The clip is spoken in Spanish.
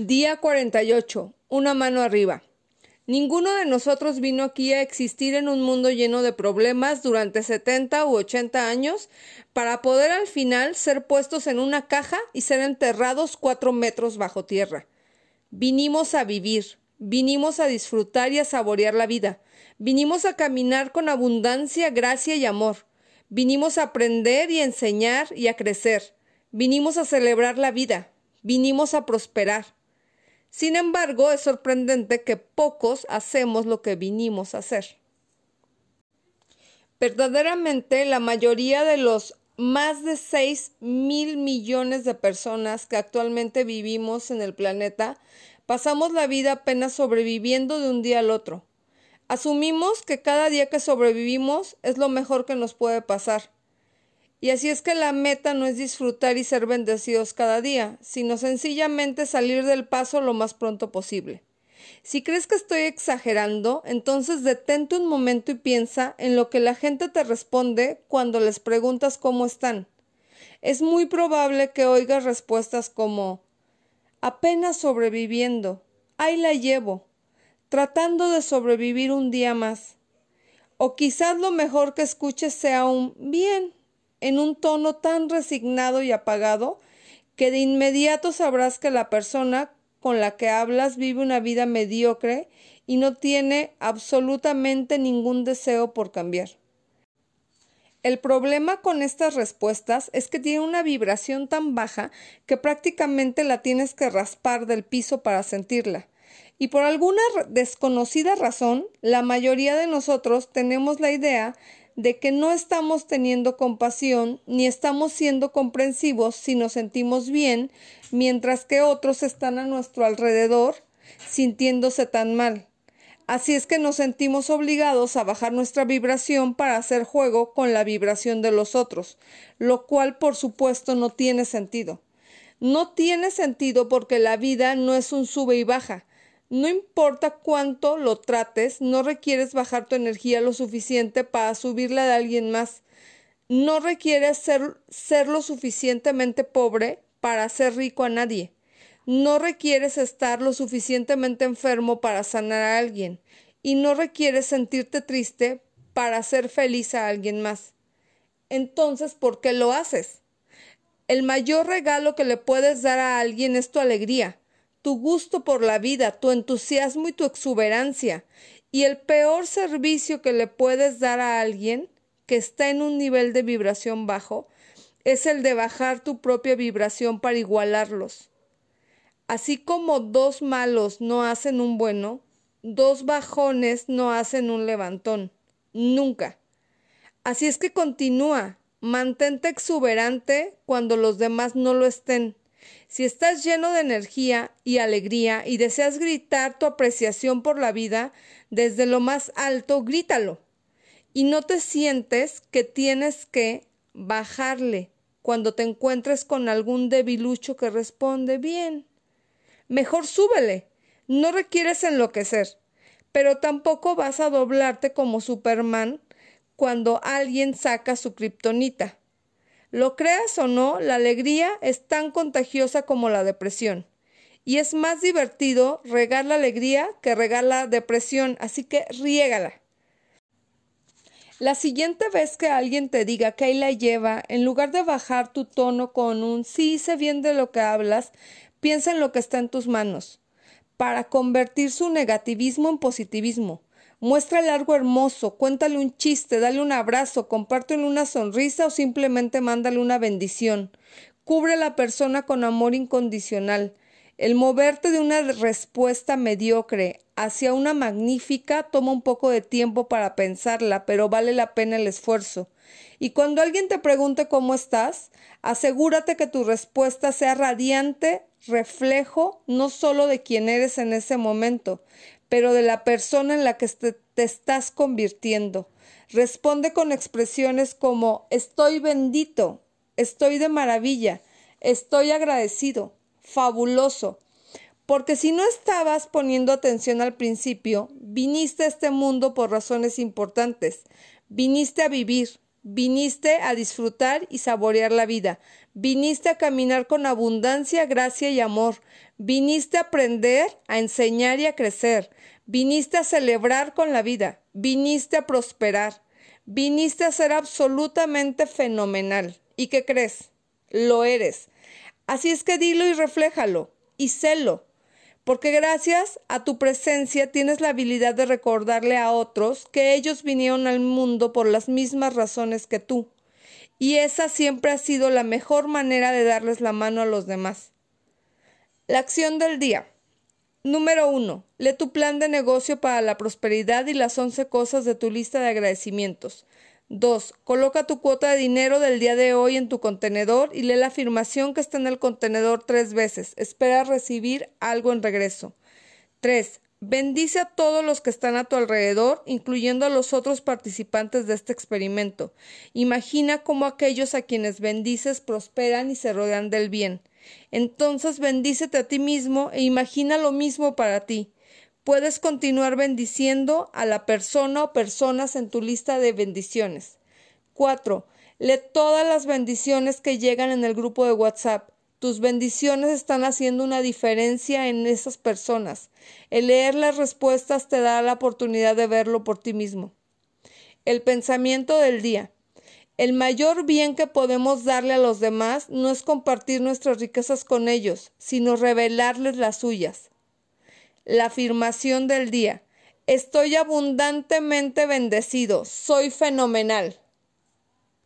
Día 48. Una mano arriba. Ninguno de nosotros vino aquí a existir en un mundo lleno de problemas durante 70 u 80 años para poder al final ser puestos en una caja y ser enterrados cuatro metros bajo tierra. Vinimos a vivir, vinimos a disfrutar y a saborear la vida, vinimos a caminar con abundancia, gracia y amor, vinimos a aprender y enseñar y a crecer, vinimos a celebrar la vida, vinimos a prosperar. Sin embargo, es sorprendente que pocos hacemos lo que vinimos a hacer. Verdaderamente, la mayoría de los más de 6 mil millones de personas que actualmente vivimos en el planeta pasamos la vida apenas sobreviviendo de un día al otro. Asumimos que cada día que sobrevivimos es lo mejor que nos puede pasar. Y así es que la meta no es disfrutar y ser bendecidos cada día, sino sencillamente salir del paso lo más pronto posible. Si crees que estoy exagerando, entonces detente un momento y piensa en lo que la gente te responde cuando les preguntas cómo están. Es muy probable que oigas respuestas como apenas sobreviviendo, ahí la llevo, tratando de sobrevivir un día más. O quizás lo mejor que escuches sea un bien, en un tono tan resignado y apagado que de inmediato sabrás que la persona con la que hablas vive una vida mediocre y no tiene absolutamente ningún deseo por cambiar. El problema con estas respuestas es que tiene una vibración tan baja que prácticamente la tienes que raspar del piso para sentirla. Y por alguna desconocida razón, la mayoría de nosotros tenemos la idea de que no estamos teniendo compasión ni estamos siendo comprensivos si nos sentimos bien, mientras que otros están a nuestro alrededor sintiéndose tan mal. Así es que nos sentimos obligados a bajar nuestra vibración para hacer juego con la vibración de los otros, lo cual por supuesto no tiene sentido. No tiene sentido porque la vida no es un sube y baja, no importa cuánto lo trates, no requieres bajar tu energía lo suficiente para subirla de alguien más. No requieres ser, ser lo suficientemente pobre para ser rico a nadie. No requieres estar lo suficientemente enfermo para sanar a alguien. Y no requieres sentirte triste para hacer feliz a alguien más. Entonces, ¿por qué lo haces? El mayor regalo que le puedes dar a alguien es tu alegría tu gusto por la vida, tu entusiasmo y tu exuberancia. Y el peor servicio que le puedes dar a alguien que está en un nivel de vibración bajo es el de bajar tu propia vibración para igualarlos. Así como dos malos no hacen un bueno, dos bajones no hacen un levantón. Nunca. Así es que continúa, mantente exuberante cuando los demás no lo estén. Si estás lleno de energía y alegría y deseas gritar tu apreciación por la vida desde lo más alto, grítalo. Y no te sientes que tienes que bajarle cuando te encuentres con algún debilucho que responde bien. Mejor súbele. No requieres enloquecer, pero tampoco vas a doblarte como Superman cuando alguien saca su kriptonita. Lo creas o no, la alegría es tan contagiosa como la depresión. Y es más divertido regar la alegría que regar la depresión, así que riégala. La siguiente vez que alguien te diga que ahí la lleva, en lugar de bajar tu tono con un sí sé bien de lo que hablas, piensa en lo que está en tus manos, para convertir su negativismo en positivismo. Muéstrale algo hermoso, cuéntale un chiste, dale un abrazo, compártele una sonrisa o simplemente mándale una bendición. Cubre a la persona con amor incondicional. El moverte de una respuesta mediocre hacia una magnífica toma un poco de tiempo para pensarla, pero vale la pena el esfuerzo. Y cuando alguien te pregunte cómo estás, asegúrate que tu respuesta sea radiante, reflejo no solo de quién eres en ese momento, pero de la persona en la que te estás convirtiendo. Responde con expresiones como estoy bendito, estoy de maravilla, estoy agradecido, fabuloso. Porque si no estabas poniendo atención al principio, viniste a este mundo por razones importantes. Viniste a vivir, viniste a disfrutar y saborear la vida, viniste a caminar con abundancia, gracia y amor, Viniste a aprender, a enseñar y a crecer. Viniste a celebrar con la vida. Viniste a prosperar. Viniste a ser absolutamente fenomenal. ¿Y qué crees? Lo eres. Así es que dilo y refléjalo y sélo porque gracias a tu presencia tienes la habilidad de recordarle a otros que ellos vinieron al mundo por las mismas razones que tú. Y esa siempre ha sido la mejor manera de darles la mano a los demás. La acción del día. Número 1. Lee tu plan de negocio para la prosperidad y las 11 cosas de tu lista de agradecimientos. 2. Coloca tu cuota de dinero del día de hoy en tu contenedor y lee la afirmación que está en el contenedor tres veces. Espera recibir algo en regreso. 3. Bendice a todos los que están a tu alrededor, incluyendo a los otros participantes de este experimento. Imagina cómo aquellos a quienes bendices prosperan y se rodean del bien. Entonces bendícete a ti mismo e imagina lo mismo para ti puedes continuar bendiciendo a la persona o personas en tu lista de bendiciones. 4. Lee todas las bendiciones que llegan en el grupo de WhatsApp. Tus bendiciones están haciendo una diferencia en esas personas. El leer las respuestas te da la oportunidad de verlo por ti mismo. El pensamiento del día. El mayor bien que podemos darle a los demás no es compartir nuestras riquezas con ellos, sino revelarles las suyas la afirmación del día. Estoy abundantemente bendecido, soy fenomenal.